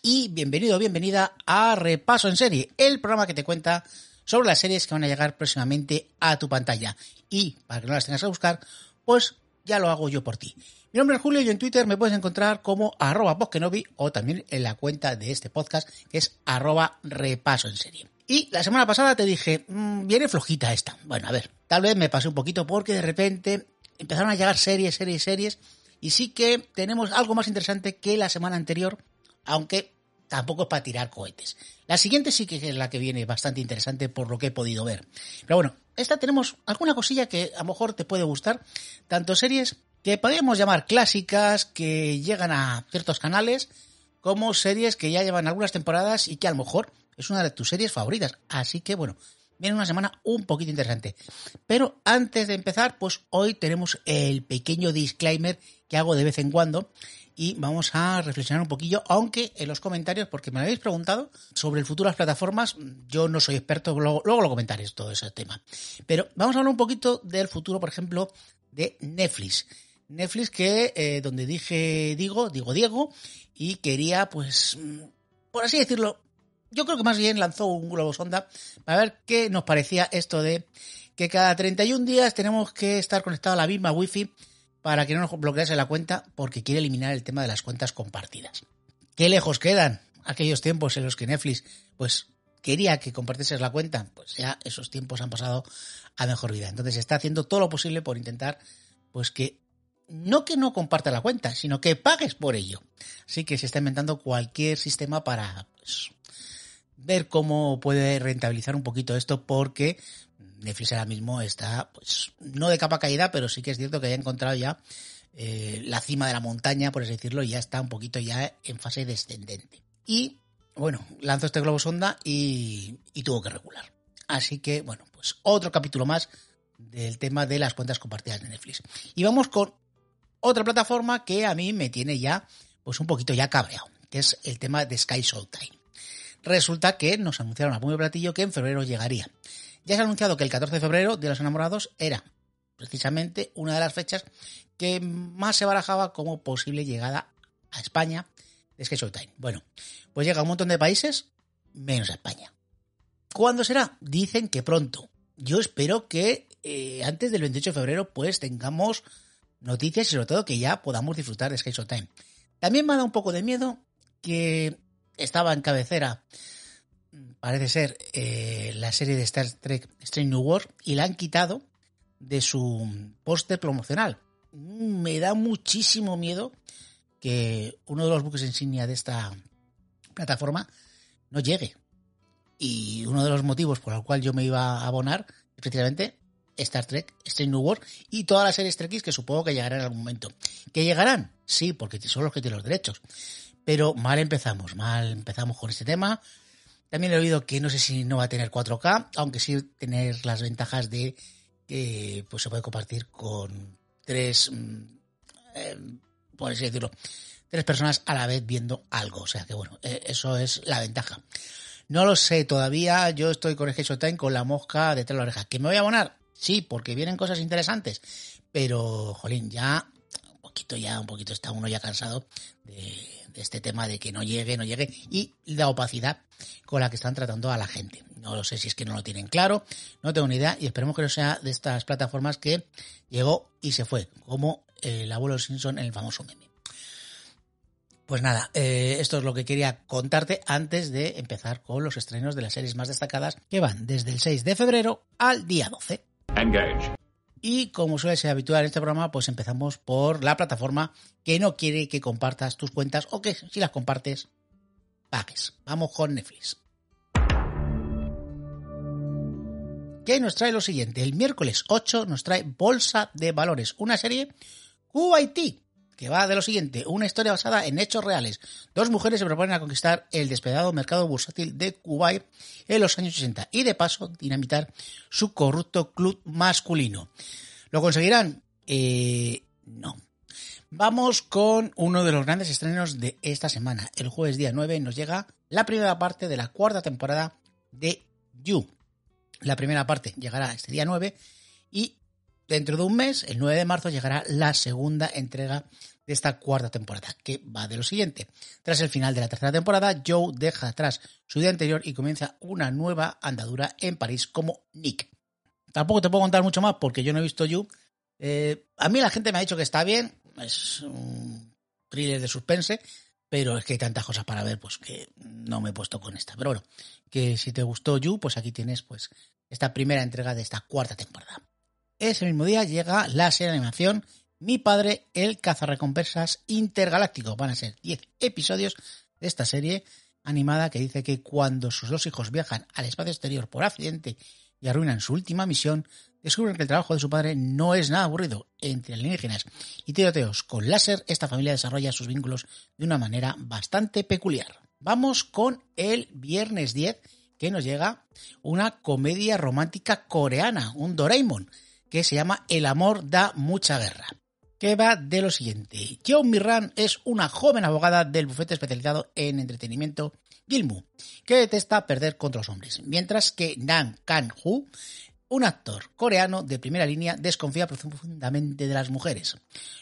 y bienvenido bienvenida a Repaso en Serie, el programa que te cuenta sobre las series que van a llegar próximamente a tu pantalla. Y para que no las tengas que buscar, pues ya lo hago yo por ti. Mi nombre es Julio y en Twitter me puedes encontrar como arroba o también en la cuenta de este podcast que es arroba repaso en serie. Y la semana pasada te dije, mmm, viene flojita esta. Bueno, a ver, tal vez me pasé un poquito porque de repente empezaron a llegar series, series, series. Y sí que tenemos algo más interesante que la semana anterior, aunque tampoco es para tirar cohetes. La siguiente sí que es la que viene bastante interesante por lo que he podido ver. Pero bueno, esta tenemos alguna cosilla que a lo mejor te puede gustar, tanto series que podríamos llamar clásicas, que llegan a ciertos canales, como series que ya llevan algunas temporadas y que a lo mejor es una de tus series favoritas. Así que bueno, viene una semana un poquito interesante. Pero antes de empezar, pues hoy tenemos el pequeño disclaimer que hago de vez en cuando y vamos a reflexionar un poquillo, aunque en los comentarios, porque me habéis preguntado sobre el futuro de las plataformas, yo no soy experto, luego, luego lo comentaré todo ese tema. Pero vamos a hablar un poquito del futuro, por ejemplo, de Netflix. Netflix que, eh, donde dije, digo, digo Diego, y quería, pues, por así decirlo, yo creo que más bien lanzó un globo sonda para ver qué nos parecía esto de que cada 31 días tenemos que estar conectados a la misma wifi para que no nos bloquease la cuenta porque quiere eliminar el tema de las cuentas compartidas. ¿Qué lejos quedan aquellos tiempos en los que Netflix pues quería que compartieses la cuenta? Pues ya esos tiempos han pasado a mejor vida. Entonces está haciendo todo lo posible por intentar pues que no que no comparta la cuenta, sino que pagues por ello. Así que se está inventando cualquier sistema para pues, ver cómo puede rentabilizar un poquito esto porque Netflix ahora mismo está, pues, no de capa caída, pero sí que es cierto que haya encontrado ya eh, la cima de la montaña, por así decirlo, y ya está un poquito ya en fase descendente. Y, bueno, lanzó este globo sonda y, y tuvo que regular. Así que, bueno, pues otro capítulo más del tema de las cuentas compartidas de Netflix. Y vamos con otra plataforma que a mí me tiene ya, pues un poquito ya cabreado, que es el tema de Sky Showtime. Resulta que nos anunciaron a muy platillo que en febrero llegaría. Ya se ha anunciado que el 14 de febrero de los enamorados era precisamente una de las fechas que más se barajaba como posible llegada a España de Sky Showtime. Bueno, pues llega a un montón de países, menos a España. ¿Cuándo será? Dicen que pronto. Yo espero que eh, antes del 28 de febrero pues tengamos noticias y sobre todo que ya podamos disfrutar de Sky Showtime. También me ha dado un poco de miedo que estaba en cabecera parece ser eh, la serie de Star Trek Strange New World y la han quitado de su póster promocional. Me da muchísimo miedo que uno de los buques insignia de esta plataforma no llegue. Y uno de los motivos por el cual yo me iba a abonar es precisamente Star Trek, Strange New World y todas las series Trekkies que supongo que llegarán en algún momento. ¿Que llegarán? Sí, porque son los que tienen los derechos. Pero mal empezamos, mal empezamos con este tema. También he oído que no sé si no va a tener 4K, aunque sí tener las ventajas de que pues se puede compartir con tres, mm, eh, por así decirlo, tres personas a la vez viendo algo. O sea que bueno, eh, eso es la ventaja. No lo sé todavía, yo estoy con el Time con la mosca detrás de la oreja. ¿Que me voy a abonar? Sí, porque vienen cosas interesantes. Pero, jolín, ya, un poquito ya, un poquito está uno ya cansado de este tema de que no llegue, no llegue y la opacidad con la que están tratando a la gente. No lo sé si es que no lo tienen claro, no tengo ni idea y esperemos que no sea de estas plataformas que llegó y se fue, como el abuelo Simpson en el famoso meme. Pues nada, eh, esto es lo que quería contarte antes de empezar con los estrenos de las series más destacadas que van desde el 6 de febrero al día 12. Engage. Y como suele ser habitual en este programa, pues empezamos por la plataforma que no quiere que compartas tus cuentas o que si las compartes, pagues. Vamos con Netflix. Que nos trae lo siguiente. El miércoles 8 nos trae Bolsa de Valores, una serie QIT que va de lo siguiente, una historia basada en hechos reales. Dos mujeres se proponen a conquistar el despedado mercado bursátil de Kuwait en los años 60 y de paso dinamitar su corrupto club masculino. ¿Lo conseguirán? Eh, no. Vamos con uno de los grandes estrenos de esta semana. El jueves día 9 nos llega la primera parte de la cuarta temporada de You. La primera parte llegará este día 9 y dentro de un mes, el 9 de marzo, llegará la segunda entrega de esta cuarta temporada, que va de lo siguiente. Tras el final de la tercera temporada, Joe deja atrás su día anterior y comienza una nueva andadura en París como Nick. Tampoco te puedo contar mucho más porque yo no he visto You. Eh, a mí la gente me ha dicho que está bien, es un thriller de suspense, pero es que hay tantas cosas para ver, pues que no me he puesto con esta. Pero bueno, que si te gustó You, pues aquí tienes pues esta primera entrega de esta cuarta temporada. Ese mismo día llega la serie de animación Mi padre, el cazarrecompensas intergaláctico. Van a ser 10 episodios de esta serie animada que dice que cuando sus dos hijos viajan al espacio exterior por accidente y arruinan su última misión, descubren que el trabajo de su padre no es nada aburrido. Entre alienígenas y tiroteos con láser, esta familia desarrolla sus vínculos de una manera bastante peculiar. Vamos con el viernes 10, que nos llega una comedia romántica coreana, un Doraemon, que se llama El amor da mucha guerra que va de lo siguiente. Joe Mirran es una joven abogada del bufete especializado en entretenimiento Gilmu, que detesta perder contra los hombres, mientras que Nam Kan-hu un actor coreano de primera línea desconfía profundamente de las mujeres.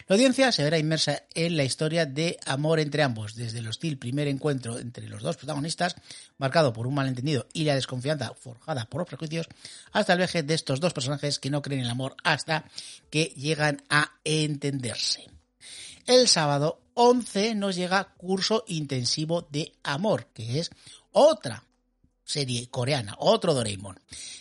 La audiencia se verá inmersa en la historia de amor entre ambos, desde el hostil primer encuentro entre los dos protagonistas, marcado por un malentendido y la desconfianza forjada por los prejuicios, hasta el viaje de estos dos personajes que no creen en el amor hasta que llegan a entenderse. El sábado 11 nos llega Curso Intensivo de Amor, que es otra serie coreana, otro Doraemon,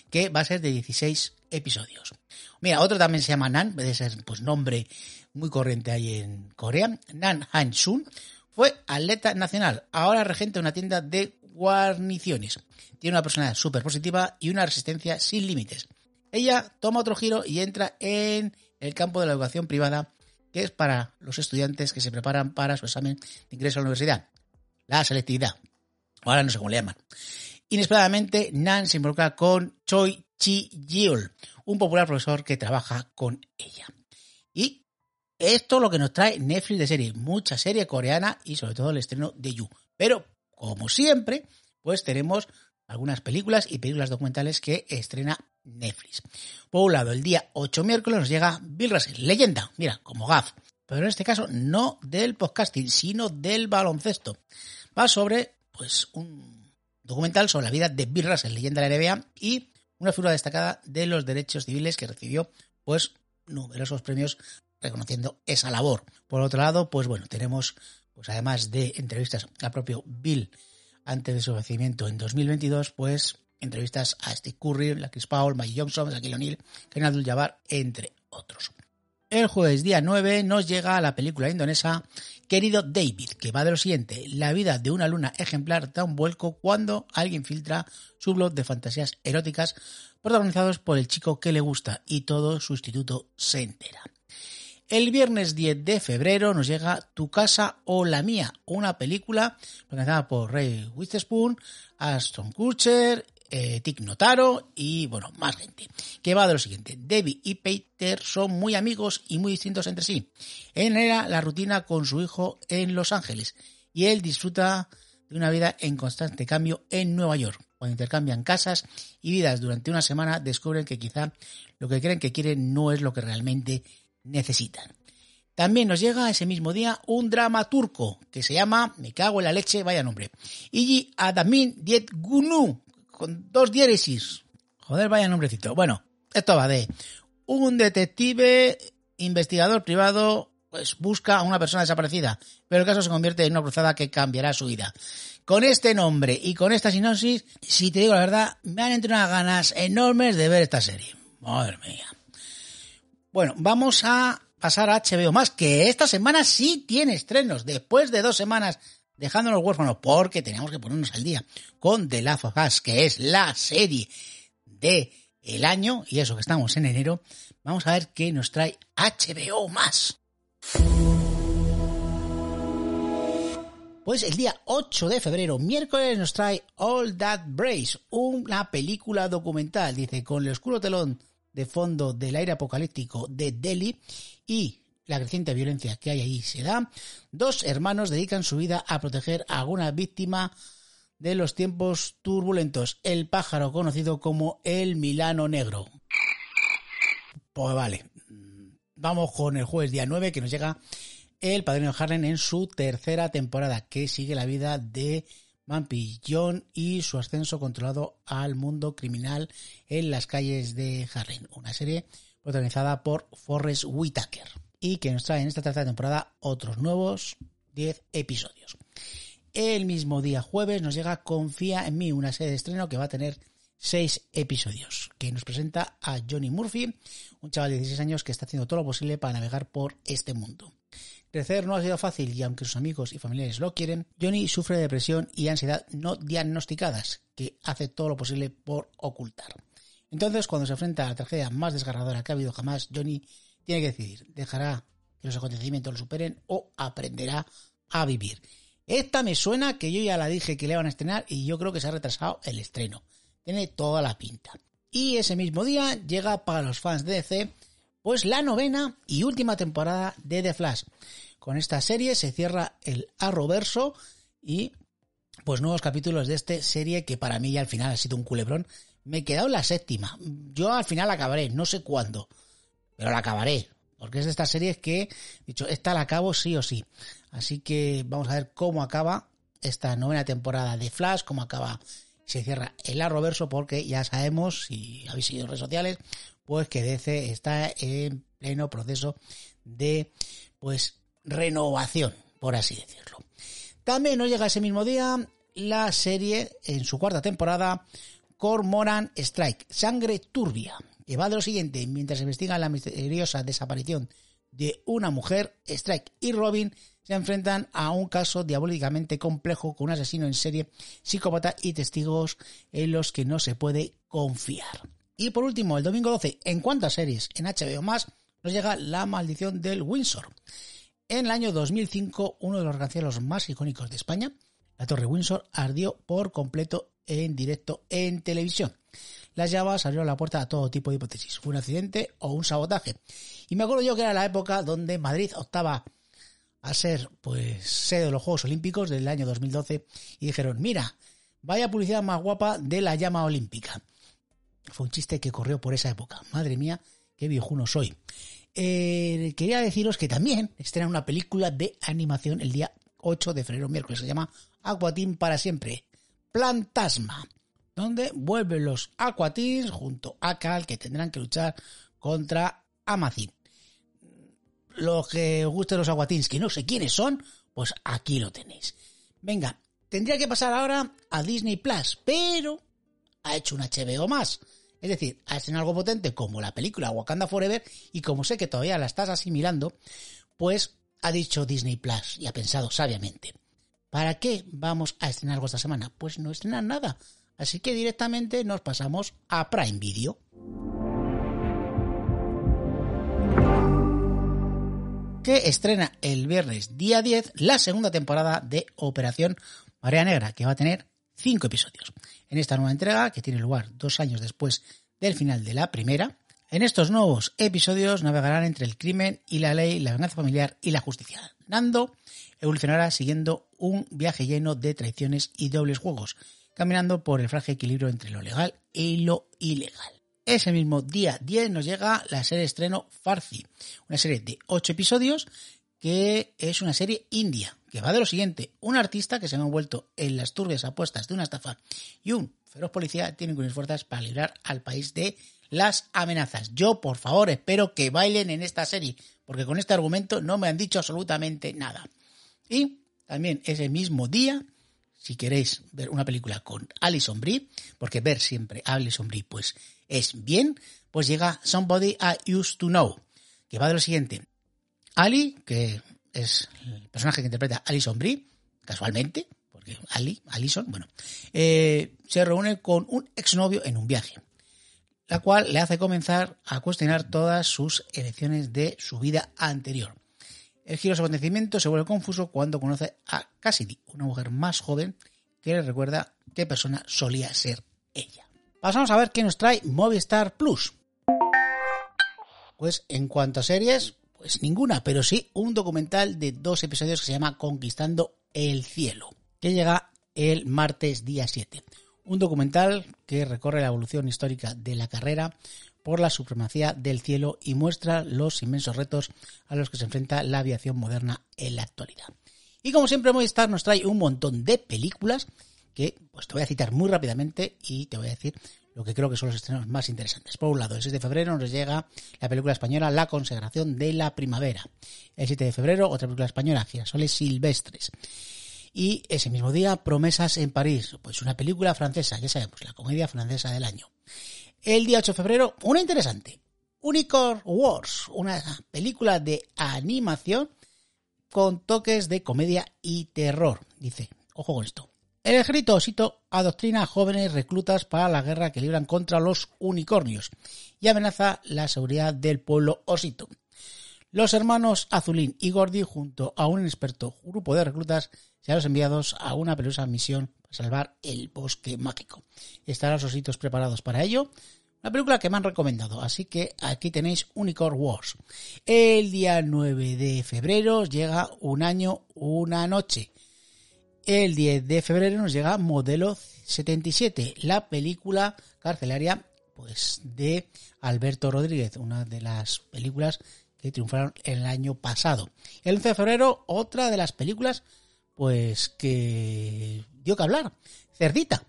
que va a ser de 16 episodios. Mira, otro también se llama Nan, puede ser pues nombre muy corriente ahí en Corea. Nan Han-sun fue atleta nacional, ahora regente de una tienda de guarniciones. Tiene una personalidad súper positiva y una resistencia sin límites. Ella toma otro giro y entra en el campo de la educación privada, que es para los estudiantes que se preparan para su examen de ingreso a la universidad. La selectividad. Ahora no sé cómo le llaman. Inesperadamente, Nan se involucra con Choi Chi-yeol, un popular profesor que trabaja con ella. Y esto es lo que nos trae Netflix de serie, mucha serie coreana y sobre todo el estreno de You. Pero, como siempre, pues tenemos algunas películas y películas documentales que estrena Netflix. Por un lado, el día 8 miércoles nos llega Bill Russell, leyenda, mira, como Gaff, pero en este caso no del podcasting, sino del baloncesto. Va sobre, pues, un documental sobre la vida de Bill Russell, leyenda de la NBA, y una figura destacada de los derechos civiles que recibió pues numerosos premios reconociendo esa labor. Por otro lado, pues bueno, tenemos pues además de entrevistas al propio Bill antes de su fallecimiento en 2022, pues entrevistas a Steve Curry, la Chris Paul, Mike Johnson, Shaquille O'Neal, Ken Abdul-Jabbar, entre otros. El jueves día 9 nos llega la película indonesa Querido David, que va de lo siguiente. La vida de una luna ejemplar da un vuelco cuando alguien filtra su blog de fantasías eróticas protagonizados por el chico que le gusta y todo su instituto se entera. El viernes 10 de febrero nos llega Tu casa o la mía, una película protagonizada por Ray Witherspoon, Aston Kutcher eh, Notaro y, bueno, más gente. Que va de lo siguiente. Debbie y Peter son muy amigos y muy distintos entre sí. Él era la rutina con su hijo en Los Ángeles y él disfruta de una vida en constante cambio en Nueva York. Cuando intercambian casas y vidas durante una semana, descubren que quizá lo que creen que quieren no es lo que realmente necesitan. También nos llega ese mismo día un drama turco que se llama Me cago en la leche, vaya nombre. Igi Adamin con dos diéresis. Joder, vaya nombrecito. Bueno, esto va de un detective investigador privado pues busca a una persona desaparecida, pero el caso se convierte en una cruzada que cambiará su vida. Con este nombre y con esta sinopsis, si te digo la verdad, me han entrado unas ganas enormes de ver esta serie. Madre mía. Bueno, vamos a pasar a HBO más, que esta semana sí tiene estrenos. Después de dos semanas dejándonos huérfanos porque teníamos que ponernos al día con The Last of Us, que es la serie de el año, y eso que estamos en enero, vamos a ver qué nos trae HBO más. Pues el día 8 de febrero, miércoles, nos trae All That Brace, una película documental, dice, con el oscuro telón de fondo del aire apocalíptico de Delhi y la creciente violencia que hay ahí se da, dos hermanos dedican su vida a proteger a alguna víctima de los tiempos turbulentos, el pájaro conocido como el Milano Negro. Pues vale, vamos con el jueves día 9 que nos llega El Padrino Harlem en su tercera temporada, que sigue la vida de Bumpy John y su ascenso controlado al mundo criminal en las calles de Harlem. Una serie protagonizada por Forrest Whitaker y que nos trae en esta tercera temporada otros nuevos 10 episodios. El mismo día jueves nos llega Confía en mí, una serie de estreno que va a tener 6 episodios, que nos presenta a Johnny Murphy, un chaval de 16 años que está haciendo todo lo posible para navegar por este mundo. Crecer no ha sido fácil y aunque sus amigos y familiares lo quieren, Johnny sufre de depresión y ansiedad no diagnosticadas, que hace todo lo posible por ocultar. Entonces, cuando se enfrenta a la tragedia más desgarradora que ha habido jamás, Johnny tiene que decidir, dejará que los acontecimientos lo superen o aprenderá a vivir. Esta me suena que yo ya la dije que le van a estrenar y yo creo que se ha retrasado el estreno. Tiene toda la pinta. Y ese mismo día llega para los fans de DC pues la novena y última temporada de The Flash. Con esta serie se cierra el Arrowverso y pues nuevos capítulos de esta serie que para mí ya al final ha sido un culebrón. Me he quedado en la séptima. Yo al final acabaré, no sé cuándo, pero la acabaré. Porque es de estas series que, dicho, esta la acabo sí o sí. Así que vamos a ver cómo acaba esta novena temporada de Flash, cómo acaba, se cierra el Arrowverso, porque ya sabemos, si habéis seguido redes sociales, pues que DC está en pleno proceso de, pues, renovación, por así decirlo. También nos llega ese mismo día la serie, en su cuarta temporada, Cormoran Strike, Sangre Turbia, que va de lo siguiente, mientras se investiga la misteriosa desaparición de una mujer, Strike y Robin se enfrentan a un caso diabólicamente complejo con un asesino en serie, psicópata y testigos en los que no se puede confiar. Y por último, el domingo 12, en cuanto a series en HBO más, nos llega La maldición del Windsor. En el año 2005, uno de los rascacielos más icónicos de España, la Torre Windsor, ardió por completo en directo en televisión. Las llamas abrieron la puerta a todo tipo de hipótesis. ¿Fue un accidente o un sabotaje? Y me acuerdo yo que era la época donde Madrid optaba a ser pues sede de los Juegos Olímpicos del año 2012 y dijeron, mira, vaya publicidad más guapa de la llama olímpica. Fue un chiste que corrió por esa época. Madre mía, qué viejuno soy. Eh, quería deciros que también estrena una película de animación el día 8 de febrero, miércoles. Se llama Aquatín para siempre. Plantasma. Donde vuelven los Aquatins junto a Cal que tendrán que luchar contra Amazin los que os gusten los aguatins, que no sé quiénes son, pues aquí lo tenéis. Venga, tendría que pasar ahora a Disney Plus, pero ha hecho un HBO más. Es decir, ha hecho algo potente como la película Wakanda Forever y como sé que todavía la estás asimilando, pues ha dicho Disney Plus y ha pensado sabiamente, ¿para qué vamos a estrenar algo esta semana? Pues no estrenar nada. Así que directamente nos pasamos a Prime Video. que estrena el viernes día 10 la segunda temporada de Operación Marea Negra, que va a tener cinco episodios. En esta nueva entrega, que tiene lugar dos años después del final de la primera, en estos nuevos episodios navegarán entre el crimen y la ley, la venganza familiar y la justicia. Nando evolucionará siguiendo un viaje lleno de traiciones y dobles juegos, caminando por el frágil equilibrio entre lo legal y lo ilegal. Ese mismo día 10 nos llega la serie estreno Farsi, una serie de 8 episodios que es una serie india, que va de lo siguiente, un artista que se ha envuelto en las turbias apuestas de una estafa y un feroz policía tienen que unir fuerzas para librar al país de las amenazas. Yo, por favor, espero que bailen en esta serie, porque con este argumento no me han dicho absolutamente nada. Y también ese mismo día si queréis ver una película con Alison Brie, porque ver siempre a Alison Brie pues es bien, pues llega Somebody I Used to Know, que va de lo siguiente. Ali, que es el personaje que interpreta Alison Brie, casualmente, porque Ali, Alison, bueno, eh, se reúne con un exnovio en un viaje, la cual le hace comenzar a cuestionar todas sus elecciones de su vida anterior. El giro de su acontecimiento se vuelve confuso cuando conoce a Cassidy, una mujer más joven que le recuerda qué persona solía ser ella. Pasamos a ver qué nos trae Movistar Plus. Pues en cuanto a series, pues ninguna, pero sí un documental de dos episodios que se llama Conquistando el Cielo, que llega el martes día 7. Un documental que recorre la evolución histórica de la carrera por la supremacía del cielo y muestra los inmensos retos a los que se enfrenta la aviación moderna en la actualidad. Y como siempre Movistar nos trae un montón de películas que pues te voy a citar muy rápidamente y te voy a decir lo que creo que son los estrenos más interesantes. Por un lado, el 6 de febrero nos llega la película española La consagración de la primavera. El 7 de febrero, otra película española, Girasoles silvestres. Y ese mismo día, Promesas en París, pues una película francesa, ya sabemos, la comedia francesa del año. El día 8 de febrero, una interesante, Unicorn Wars, una película de animación con toques de comedia y terror. Dice, ojo con esto. El ejército osito adoctrina a jóvenes reclutas para la guerra que libran contra los unicornios y amenaza la seguridad del pueblo osito. Los hermanos Azulín y Gordy, junto a un experto grupo de reclutas, serán enviados a una peligrosa misión para salvar el bosque mágico. ¿Estarán los ositos preparados para ello? Una película que me han recomendado, así que aquí tenéis Unicorn Wars. El día 9 de febrero llega Un año, una noche. El 10 de febrero nos llega Modelo 77, la película carcelaria pues de Alberto Rodríguez, una de las películas que triunfaron el año pasado. El 11 de febrero, otra de las películas pues que dio que hablar, Cerdita.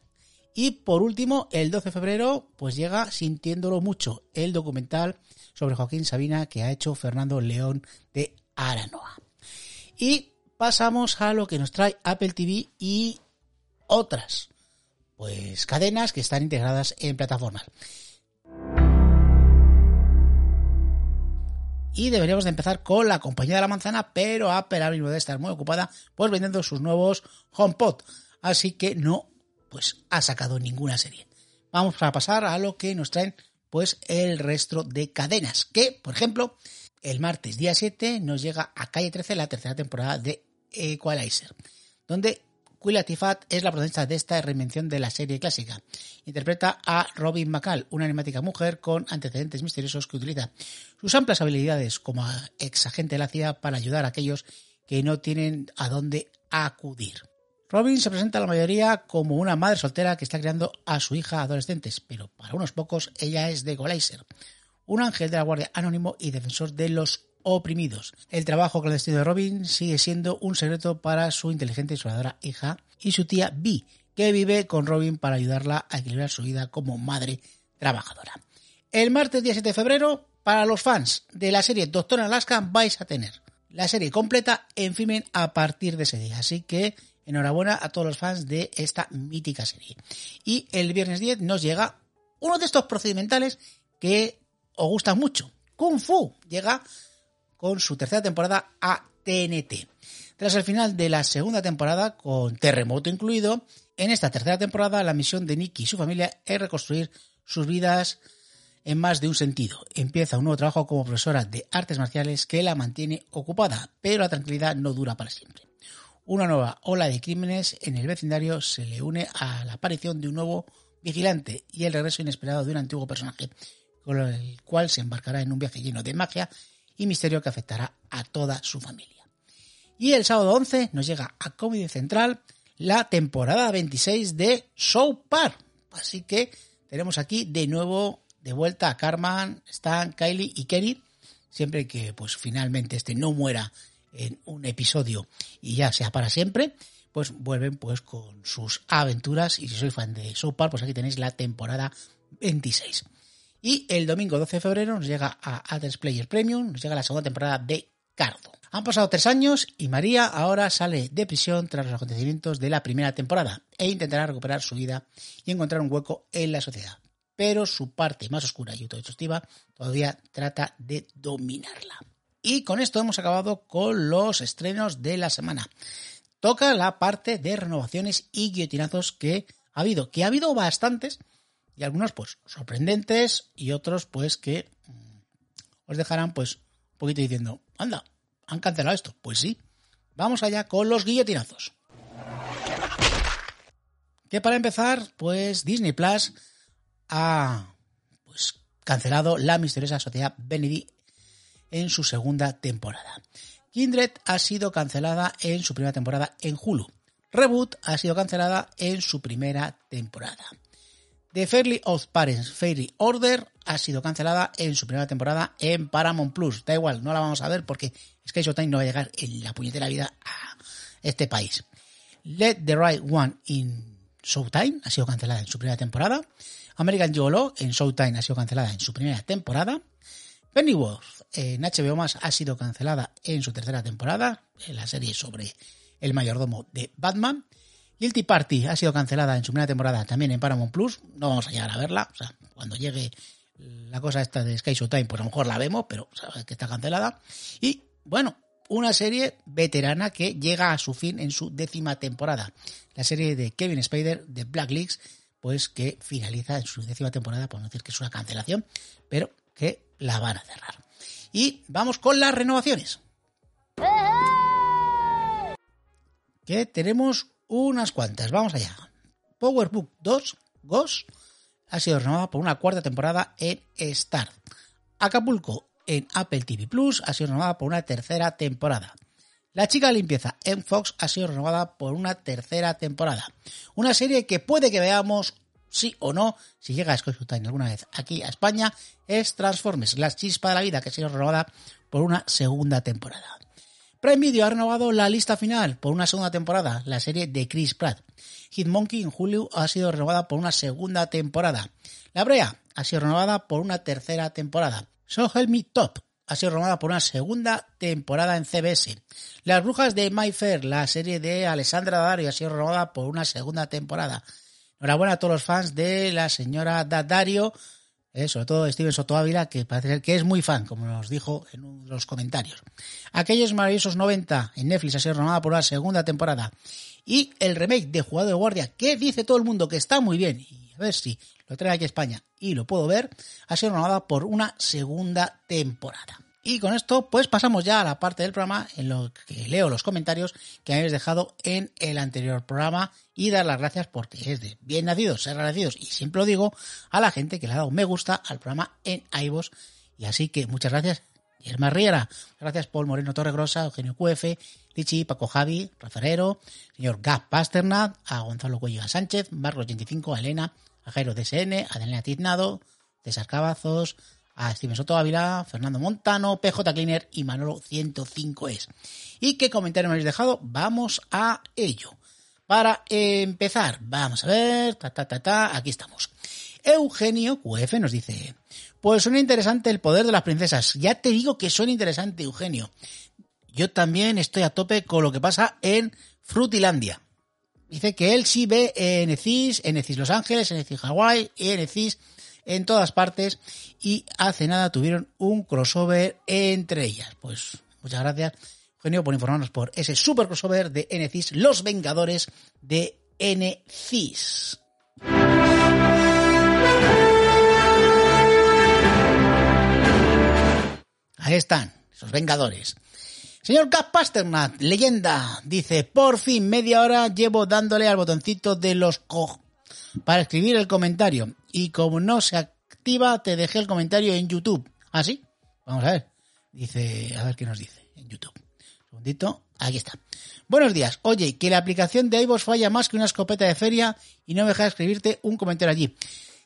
Y por último, el 12 de febrero, pues llega Sintiéndolo Mucho, el documental sobre Joaquín Sabina que ha hecho Fernando León de Aranoa. Y pasamos a lo que nos trae Apple TV y otras, pues cadenas que están integradas en plataformas. Y deberíamos de empezar con la compañía de la manzana, pero Apple ahora mismo debe estar muy ocupada pues vendiendo sus nuevos HomePod. Así que no, pues ha sacado ninguna serie. Vamos a pasar a lo que nos traen pues el resto de cadenas. Que, por ejemplo, el martes día 7 nos llega a Calle 13 la tercera temporada de Equalizer, donde Queen Latifat es la protagonista de esta reinvención de la serie clásica. Interpreta a Robin McCall, una enigmática mujer con antecedentes misteriosos que utiliza sus amplias habilidades como ex agente de la CIA para ayudar a aquellos que no tienen a dónde acudir. Robin se presenta a la mayoría como una madre soltera que está criando a su hija adolescentes, pero para unos pocos ella es de Equalizer, un ángel de la Guardia Anónimo y defensor de los oprimidos. El trabajo clandestino de Robin sigue siendo un secreto para su inteligente y soñadora hija y su tía Vi, que vive con Robin para ayudarla a equilibrar su vida como madre trabajadora. El martes 17 de febrero, para los fans de la serie Doctor Alaska, vais a tener la serie completa en filmen a partir de ese día. Así que enhorabuena a todos los fans de esta mítica serie. Y el viernes 10 nos llega uno de estos procedimentales que os gustan mucho. Kung Fu llega con su tercera temporada a TNT. Tras el final de la segunda temporada, con terremoto incluido, en esta tercera temporada la misión de Nicky y su familia es reconstruir sus vidas en más de un sentido. Empieza un nuevo trabajo como profesora de artes marciales que la mantiene ocupada, pero la tranquilidad no dura para siempre. Una nueva ola de crímenes en el vecindario se le une a la aparición de un nuevo vigilante y el regreso inesperado de un antiguo personaje, con el cual se embarcará en un viaje lleno de magia y misterio que afectará a toda su familia. Y el sábado 11 nos llega a Comedy Central la temporada 26 de Show Par. Así que tenemos aquí de nuevo de vuelta a Carmen, Stan, Kylie y Kenny. Siempre que pues finalmente este no muera en un episodio y ya sea para siempre, pues vuelven pues con sus aventuras. Y si sois fan de Par, pues aquí tenéis la temporada 26. Y el domingo 12 de febrero nos llega a Others Player Premium, nos llega la segunda temporada de Cardo. Han pasado tres años y María ahora sale de prisión tras los acontecimientos de la primera temporada e intentará recuperar su vida y encontrar un hueco en la sociedad. Pero su parte más oscura y autodestructiva todavía trata de dominarla. Y con esto hemos acabado con los estrenos de la semana. Toca la parte de renovaciones y guillotinazos que ha habido, que ha habido bastantes, y algunos pues sorprendentes y otros pues que mm, os dejarán pues un poquito diciendo, anda, han cancelado esto. Pues sí, vamos allá con los guillotinazos. Que para empezar, pues Disney Plus ha pues, cancelado la misteriosa sociedad Benedict en su segunda temporada. Kindred ha sido cancelada en su primera temporada en Hulu. Reboot ha sido cancelada en su primera temporada. The Fairly Odd Parents Fairy Order ha sido cancelada en su primera temporada en Paramount Plus. Da igual, no la vamos a ver porque Sky Showtime no va a llegar en la puñetera vida a este país. Let the Right One in Showtime ha sido cancelada en su primera temporada. American Gigolo en Showtime ha sido cancelada en su primera temporada. Pennyworth en HBO Más ha sido cancelada en su tercera temporada, en la serie sobre el mayordomo de Batman. Guilty Party ha sido cancelada en su primera temporada también en Paramount Plus. No vamos a llegar a verla. O sea, cuando llegue la cosa esta de Sky Showtime, pues a lo mejor la vemos, pero sabes que está cancelada. Y bueno, una serie veterana que llega a su fin en su décima temporada. La serie de Kevin Spider de Black Leaks, pues que finaliza en su décima temporada, por no decir que es una cancelación, pero que la van a cerrar. Y vamos con las renovaciones. Que tenemos unas cuantas. Vamos allá. Powerbook 2, Ghost, ha sido renovada por una cuarta temporada en Star. Acapulco en Apple TV Plus ha sido renovada por una tercera temporada. La chica limpieza en Fox ha sido renovada por una tercera temporada. Una serie que puede que veamos sí o no, si llega a Time alguna vez aquí a España, es Transformers, la chispa de la vida, que ha sido renovada por una segunda temporada. Prime Video ha renovado la lista final por una segunda temporada, la serie de Chris Pratt. Hitmonkey en julio ha sido renovada por una segunda temporada. La Brea ha sido renovada por una tercera temporada. So Help Me Top ha sido renovada por una segunda temporada en CBS. Las Brujas de My Fair, la serie de Alessandra Dario, ha sido renovada por una segunda temporada. Enhorabuena a todos los fans de la señora Dario, eh, sobre todo Steven Soto Ávila, que parece ser que es muy fan, como nos dijo en los comentarios. Aquellos maravillosos 90 en Netflix ha sido renovada por una segunda temporada. Y el remake de Jugador de Guardia, que dice todo el mundo que está muy bien, y a ver si lo trae aquí a España y lo puedo ver, ha sido renovada por una segunda temporada. Y con esto, pues pasamos ya a la parte del programa en lo que leo los comentarios que habéis dejado en el anterior programa y dar las gracias porque es de bien nacidos, ser agradecidos y siempre lo digo a la gente que le ha dado me gusta al programa en iVoox. Y así que muchas gracias. Yerma Riera, gracias Paul Moreno Torregrosa, Eugenio QF, Lichi, Paco Javi, Rafarero, señor Gap Pasternak, a Gonzalo Cuello Sánchez, Marcos 85, a Elena, a Jairo DSN, a Daniela Tiznado, César Cavazos, a Steven Soto Ávila, Fernando Montano, PJ Cleaner y Manolo 105 es. ¿Y qué comentario me habéis dejado? Vamos a ello. Para empezar, vamos a ver, ta ta ta ta, aquí estamos. Eugenio QF nos dice, pues suena interesante el poder de las princesas. Ya te digo que suena interesante, Eugenio. Yo también estoy a tope con lo que pasa en Frutilandia. Dice que él sí ve en ECIS, en ECIS Los Ángeles, en ECIS Hawaii y en todas partes y hace nada tuvieron un crossover entre ellas. Pues muchas gracias, Eugenio, por informarnos por ese super crossover de NCIS, Los Vengadores de NCIS. Ahí están, esos Vengadores. Señor Pasternak, leyenda, dice, por fin media hora llevo dándole al botoncito de los co para escribir el comentario. Y como no se activa, te dejé el comentario en YouTube. ¿Ah, sí? Vamos a ver. Dice, a ver qué nos dice en YouTube. Un segundito. Aquí está. Buenos días. Oye, que la aplicación de iVoox falla más que una escopeta de feria y no me deja escribirte un comentario allí.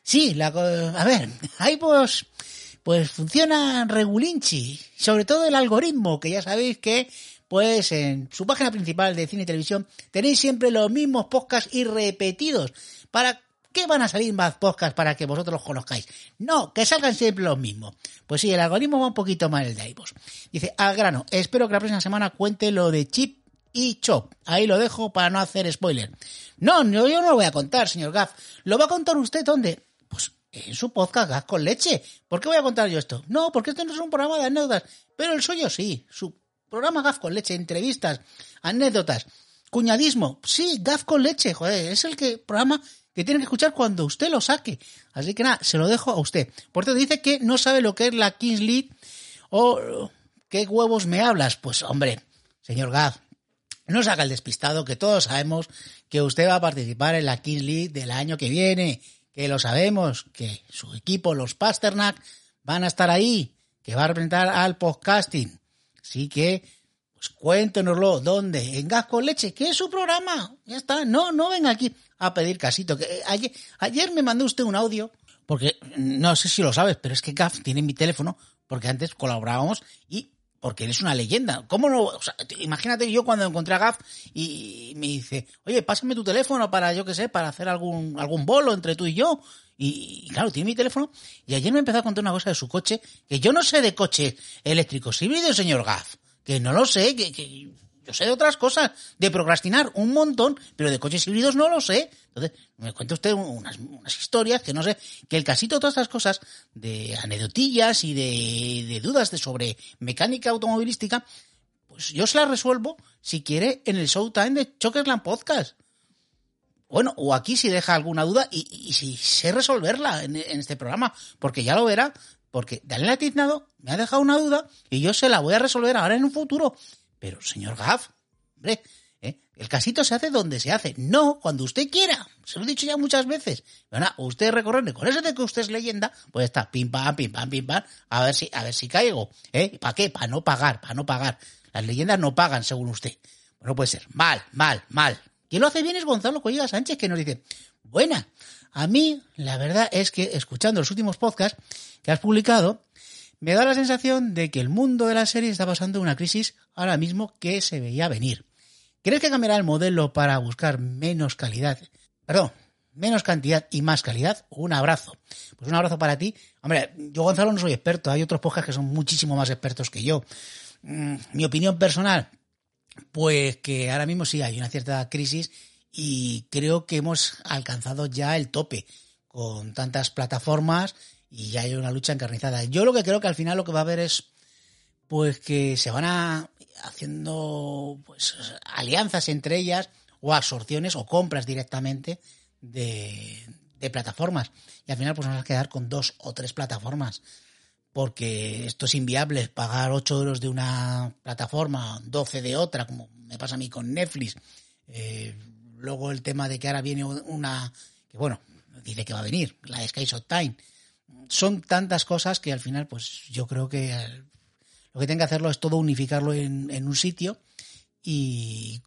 Sí, la, a ver, iVoox pues funciona regulinchi. Sobre todo el algoritmo, que ya sabéis que pues en su página principal de cine y televisión tenéis siempre los mismos podcasts y repetidos. ¿Para qué van a salir más podcasts para que vosotros los conozcáis? No, que salgan siempre los mismos. Pues sí, el algoritmo va un poquito mal el de iVoox. Dice, al grano, espero que la próxima semana cuente lo de Chip y Chop. Ahí lo dejo para no hacer spoiler. No, yo no lo voy a contar, señor Gaff. ¿Lo va a contar usted dónde? Pues en su podcast Gas con leche. ¿Por qué voy a contar yo esto? No, porque este no es un programa de anécdotas. Pero el suyo sí. Su programa Gaf con leche, entrevistas, anécdotas, cuñadismo. Sí, Gaf con leche, joder, es el que programa que tiene que escuchar cuando usted lo saque. Así que nada, se lo dejo a usted. Por cierto, dice que no sabe lo que es la Kings League o qué huevos me hablas. Pues hombre, señor Gaf, no saca el despistado, que todos sabemos que usted va a participar en la Kings League del año que viene, que lo sabemos, que su equipo, los Pasternak, van a estar ahí, que va a representar al podcasting. Así que, Pues cuéntenoslo, ¿dónde? En Gas con Leche, que es su programa. Ya está, no, no venga aquí a pedir casito. Que eh, ayer, ayer me mandó usted un audio, porque no sé si lo sabes, pero es que Gaf tiene mi teléfono, porque antes colaborábamos y porque eres una leyenda. ¿Cómo no? O sea, imagínate yo cuando encontré a Gaf y me dice, oye, pásame tu teléfono para, yo qué sé, para hacer algún, algún bolo entre tú y yo. Y, claro, tiene mi teléfono. Y ayer me empezó a contar una cosa de su coche, que yo no sé de coches eléctricos híbridos, señor Gaf. Que no lo sé, que, que yo sé de otras cosas, de procrastinar un montón, pero de coches híbridos no lo sé. Entonces, me cuenta usted unas, unas historias que no sé, que el casito, todas estas cosas de anedotillas y de, de dudas de sobre mecánica automovilística, pues yo se las resuelvo, si quiere, en el Showtime de Chokersland Podcast. Bueno, o aquí si deja alguna duda y, si sé resolverla en, este programa, porque ya lo verá, porque Daniel Tiznado me ha dejado una duda y yo se la voy a resolver ahora en un futuro. Pero, señor Gaff, hombre, ¿eh? el casito se hace donde se hace, no cuando usted quiera. Se lo he dicho ya muchas veces. Bueno, usted recorre con eso de que usted es leyenda, pues está pim pam, pim pam, pim pam, a ver si, a ver si caigo. ¿Eh? ¿Para qué? Para no pagar, para no pagar. Las leyendas no pagan, según usted. Bueno, puede ser. Mal, mal, mal. Quien lo hace bien es Gonzalo Collega Sánchez, que nos dice, buena, a mí la verdad es que escuchando los últimos podcasts que has publicado, me da la sensación de que el mundo de la serie está pasando una crisis ahora mismo que se veía venir. ¿Crees que cambiará el modelo para buscar menos calidad? Perdón, menos cantidad y más calidad. Un abrazo. Pues un abrazo para ti. Hombre, yo Gonzalo no soy experto, hay otros podcasts que son muchísimo más expertos que yo. Mm, mi opinión personal, pues que ahora mismo sí hay una cierta crisis y creo que hemos alcanzado ya el tope con tantas plataformas y ya hay una lucha encarnizada. Yo lo que creo que al final lo que va a haber es pues que se van a haciendo pues alianzas entre ellas o absorciones o compras directamente de, de plataformas y al final pues vamos a quedar con dos o tres plataformas porque esto es inviable pagar 8 euros de una plataforma 12 de otra como me pasa a mí con Netflix eh, luego el tema de que ahora viene una que bueno dice que va a venir la Sky Shot Time son tantas cosas que al final, pues yo creo que lo que tenga que hacerlo es todo unificarlo en, en, un sitio y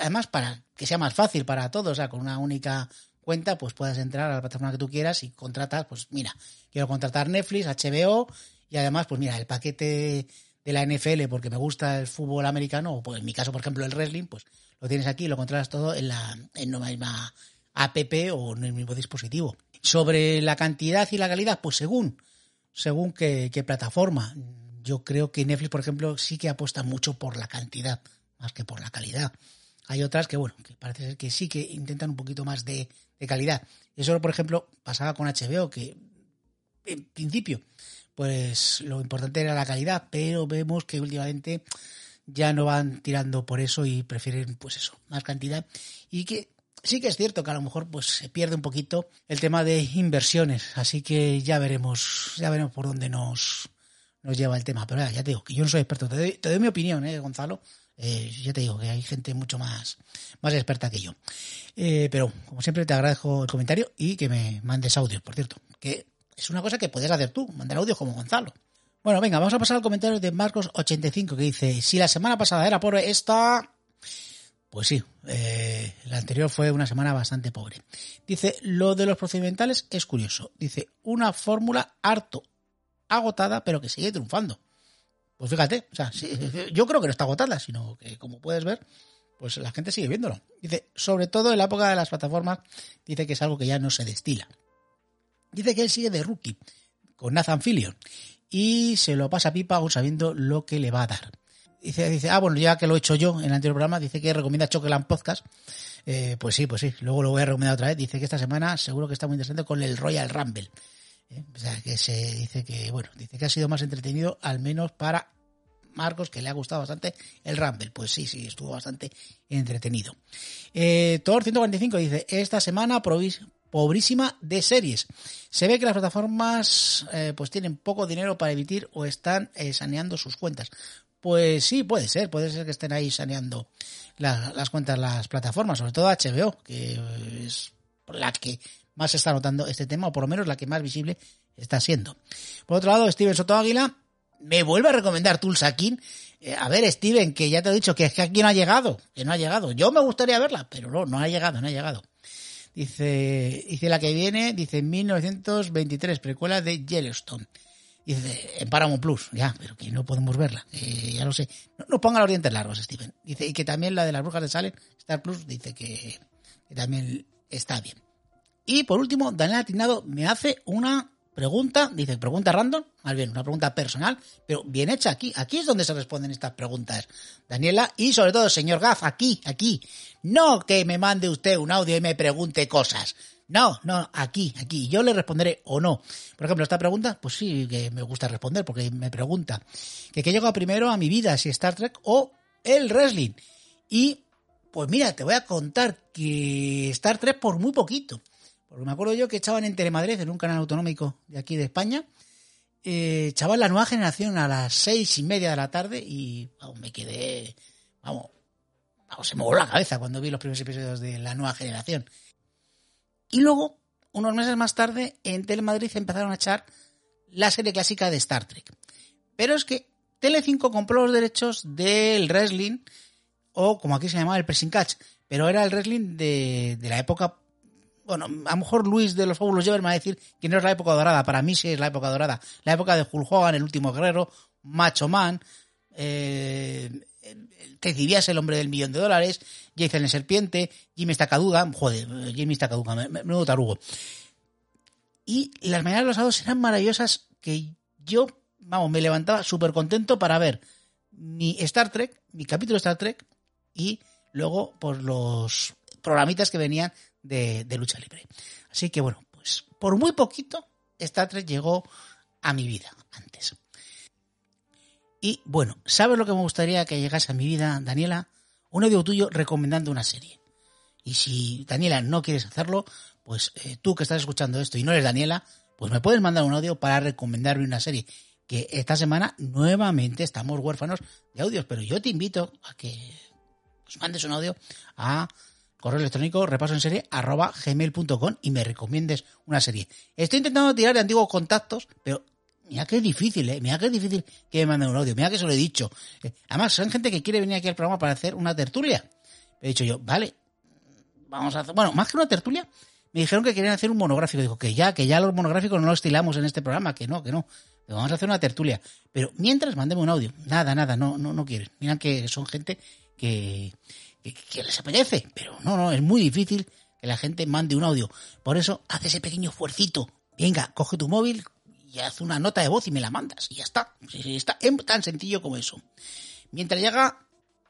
además para que sea más fácil para todos, o sea, con una única cuenta, pues puedas entrar a la plataforma que tú quieras y contratas, pues mira, quiero contratar Netflix, HBO y además, pues mira, el paquete de la NFL porque me gusta el fútbol americano o pues en mi caso, por ejemplo, el wrestling, pues lo tienes aquí, lo contratas todo en la en la misma app o en el mismo dispositivo. Sobre la cantidad y la calidad, pues según, según qué, qué plataforma. Yo creo que Netflix, por ejemplo, sí que apuesta mucho por la cantidad, más que por la calidad. Hay otras que, bueno, que parece ser que sí que intentan un poquito más de, de calidad. Eso, por ejemplo, pasaba con HBO, que en principio, pues lo importante era la calidad, pero vemos que últimamente ya no van tirando por eso y prefieren, pues eso, más cantidad. Y que Sí que es cierto que a lo mejor pues se pierde un poquito el tema de inversiones, así que ya veremos, ya veremos por dónde nos, nos lleva el tema. Pero ya, te digo que yo no soy experto, te doy, mi opinión, ¿eh, Gonzalo. Eh, ya te digo que hay gente mucho más, más experta que yo. Eh, pero, como siempre, te agradezco el comentario y que me mandes audios, por cierto, que es una cosa que puedes hacer tú, mandar audios como Gonzalo. Bueno, venga, vamos a pasar al comentario de Marcos85 que dice, si la semana pasada era por esta, pues sí, eh, la anterior fue una semana bastante pobre. Dice, lo de los procedimentales es curioso. Dice, una fórmula harto agotada, pero que sigue triunfando. Pues fíjate, o sea, sí, yo creo que no está agotada, sino que como puedes ver, pues la gente sigue viéndolo. Dice, sobre todo en la época de las plataformas, dice que es algo que ya no se destila. Dice que él sigue de rookie con Nathan Fillion y se lo pasa pipa aún sabiendo lo que le va a dar dice, dice, ah, bueno, ya que lo he hecho yo en el anterior programa, dice que recomienda Chocoland Podcast. Eh, pues sí, pues sí, luego lo voy a recomendar otra vez. Dice que esta semana seguro que está muy interesante con el Royal Rumble. Eh, o sea, que se dice que, bueno, dice que ha sido más entretenido, al menos para Marcos, que le ha gustado bastante el Rumble. Pues sí, sí, estuvo bastante entretenido. Eh, Thor 145 dice, esta semana pobrísima de series. Se ve que las plataformas eh, pues tienen poco dinero para emitir o están saneando sus cuentas. Pues sí, puede ser, puede ser que estén ahí saneando la, las cuentas, las plataformas, sobre todo HBO, que es la que más está notando este tema, o por lo menos la que más visible está siendo. Por otro lado, Steven Soto Águila me vuelve a recomendar Tulsa King. Eh, a ver, Steven, que ya te he dicho que es que aquí no ha llegado, que no ha llegado. Yo me gustaría verla, pero no, no ha llegado, no ha llegado. Dice, dice la que viene, dice 1923, precuela de Yellowstone. Dice, en Paramount Plus, ya, pero que no podemos verla, eh, ya lo sé. No, ponga los dientes largos, Steven. Dice, y que también la de las brujas de Salem, Star Plus, dice que, que también está bien. Y por último, Daniel Atinado me hace una pregunta, dice pregunta random, más bien una pregunta personal, pero bien hecha aquí. Aquí es donde se responden estas preguntas, Daniela, y sobre todo, señor Gaff, aquí, aquí. No que me mande usted un audio y me pregunte cosas. No, no, aquí, aquí. Yo le responderé o no. Por ejemplo, esta pregunta, pues sí que me gusta responder porque me pregunta que qué llega primero a mi vida, si Star Trek o el wrestling. Y, pues mira, te voy a contar que Star Trek por muy poquito. Porque me acuerdo yo que echaban en Telemadrid, en un canal autonómico de aquí de España, eh, echaban la nueva generación a las seis y media de la tarde y me quedé, vamos, se me voló la cabeza cuando vi los primeros episodios de la nueva generación. Y luego, unos meses más tarde, en Telemadrid empezaron a echar la serie clásica de Star Trek. Pero es que Telecinco compró los derechos del wrestling, o como aquí se llamaba el pressing catch, pero era el wrestling de, la época bueno, a lo mejor Luis de los Fábulos Llever me va a decir que no es la época dorada. Para mí sí es la época dorada. La época de Hulk Hogan, el último guerrero, Macho Man, eh, DiBiase, el hombre del millón de dólares, Jason el serpiente, Jimmy Stacaduga, joder, Jimmy Stacaduga, menudo tarugo. Y las mañanas de los sábados eran maravillosas que yo, vamos, me levantaba súper contento para ver mi Star Trek, mi capítulo de Star Trek y luego por pues, los programitas que venían de, lucha libre. Así que bueno, pues por muy poquito Star Trek llegó a mi vida antes. Y bueno, ¿sabes lo que me gustaría que llegase a mi vida, Daniela? Un audio tuyo recomendando una serie. Y si, Daniela, no quieres hacerlo, pues eh, tú que estás escuchando esto y no eres Daniela, pues me puedes mandar un audio para recomendarme una serie. Que esta semana nuevamente estamos huérfanos de audios, pero yo te invito a que pues, mandes un audio a correo electrónico repaso en serie y me recomiendes una serie. Estoy intentando tirar de antiguos contactos, pero mira que difícil, ¿eh? Mira que difícil que me manden un audio. Mira que se lo he dicho. Eh, además, son gente que quiere venir aquí al programa para hacer una tertulia. He dicho yo, vale, vamos a hacer... Bueno, más que una tertulia, me dijeron que querían hacer un monográfico. Digo, que ya, que ya los monográficos no los estilamos en este programa, que no, que no. Vamos a hacer una tertulia. Pero mientras, mándeme un audio. Nada, nada, no, no, no quieren. Mira que son gente que, que, les apetece, pero no, no, es muy difícil que la gente mande un audio. Por eso, haz ese pequeño esfuercito. Venga, coge tu móvil y haz una nota de voz y me la mandas. Y ya está. Está tan sencillo como eso. Mientras llega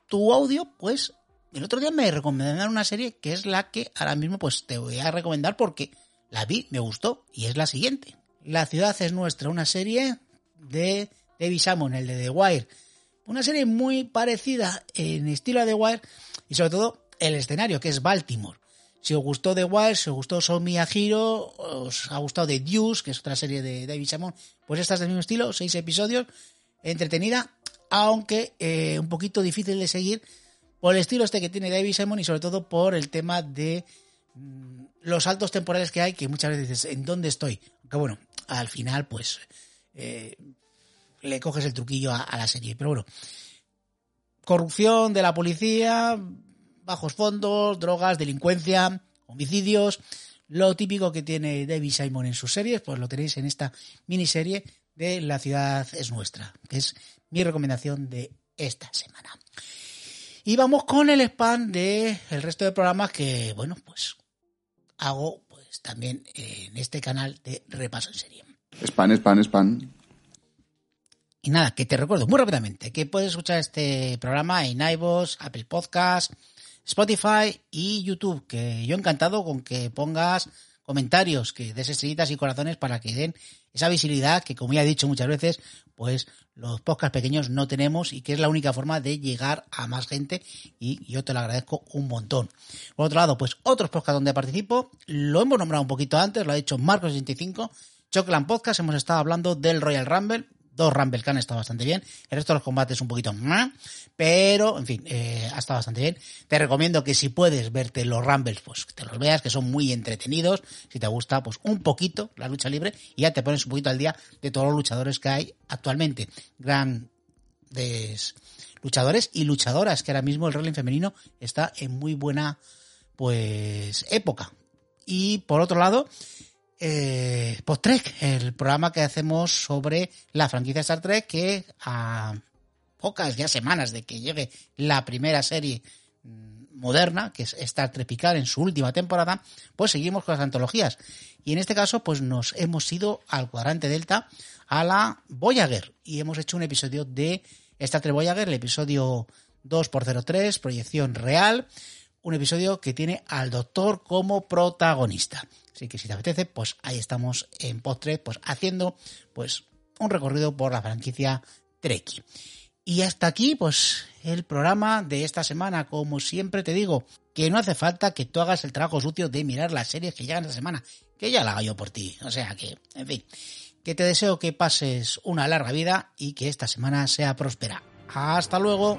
tu audio, pues el otro día me recomendaron una serie que es la que ahora mismo pues te voy a recomendar porque la vi, me gustó y es la siguiente. La ciudad es nuestra, una serie de David Salmon, el de The Wire. Una serie muy parecida en estilo a The Wire, y sobre todo el escenario, que es Baltimore. Si os gustó The Wild, si os gustó Somi Hiro, os ha gustado The Deuce, que es otra serie de David Simon, pues esta es del mismo estilo, seis episodios, entretenida, aunque eh, un poquito difícil de seguir por el estilo este que tiene David Simon y sobre todo por el tema de mm, los saltos temporales que hay, que muchas veces dices, ¿en dónde estoy? Aunque bueno, al final pues eh, le coges el truquillo a la serie. Pero bueno, corrupción de la policía, bajos fondos, drogas, delincuencia, homicidios, lo típico que tiene David Simon en sus series, pues lo tenéis en esta miniserie de La ciudad es nuestra, que es mi recomendación de esta semana. Y vamos con el spam de el resto de programas que, bueno, pues hago pues también en este canal de repaso en serie. Spam, spam, spam. Y nada, que te recuerdo muy rápidamente que puedes escuchar este programa en iVoox, Apple Podcast, Spotify y YouTube, que yo encantado con que pongas comentarios, que des estrellitas y corazones para que den esa visibilidad que, como ya he dicho muchas veces, pues los podcasts pequeños no tenemos y que es la única forma de llegar a más gente y yo te lo agradezco un montón. Por otro lado, pues otros podcasts donde participo, lo hemos nombrado un poquito antes, lo ha dicho Marcos65, Chocolate Podcast, hemos estado hablando del Royal Rumble, dos Rumble que han estado bastante bien. El resto de los combates un poquito más, pero, en fin, eh, ha estado bastante bien. Te recomiendo que si puedes verte los Rumbles, pues te los veas, que son muy entretenidos. Si te gusta, pues un poquito la lucha libre y ya te pones un poquito al día de todos los luchadores que hay actualmente. Grandes luchadores y luchadoras, que ahora mismo el wrestling femenino está en muy buena, pues, época. Y por otro lado, eh, Post-Trek, el programa que hacemos sobre la franquicia Star Trek, que a pocas ya semanas de que llegue la primera serie mm, moderna, que es Star Trek Picard en su última temporada, pues seguimos con las antologías. Y en este caso, pues nos hemos ido al cuadrante Delta, a la Voyager, y hemos hecho un episodio de Star Trek Voyager, el episodio 2x03, proyección real, un episodio que tiene al Doctor como protagonista. Así que si te apetece, pues ahí estamos en Postre, pues haciendo pues un recorrido por la franquicia Treki. Y hasta aquí, pues, el programa de esta semana. Como siempre te digo, que no hace falta que tú hagas el trabajo sucio de mirar las series que llegan esta semana, que ya la hago yo por ti. O sea que, en fin, que te deseo que pases una larga vida y que esta semana sea próspera. Hasta luego.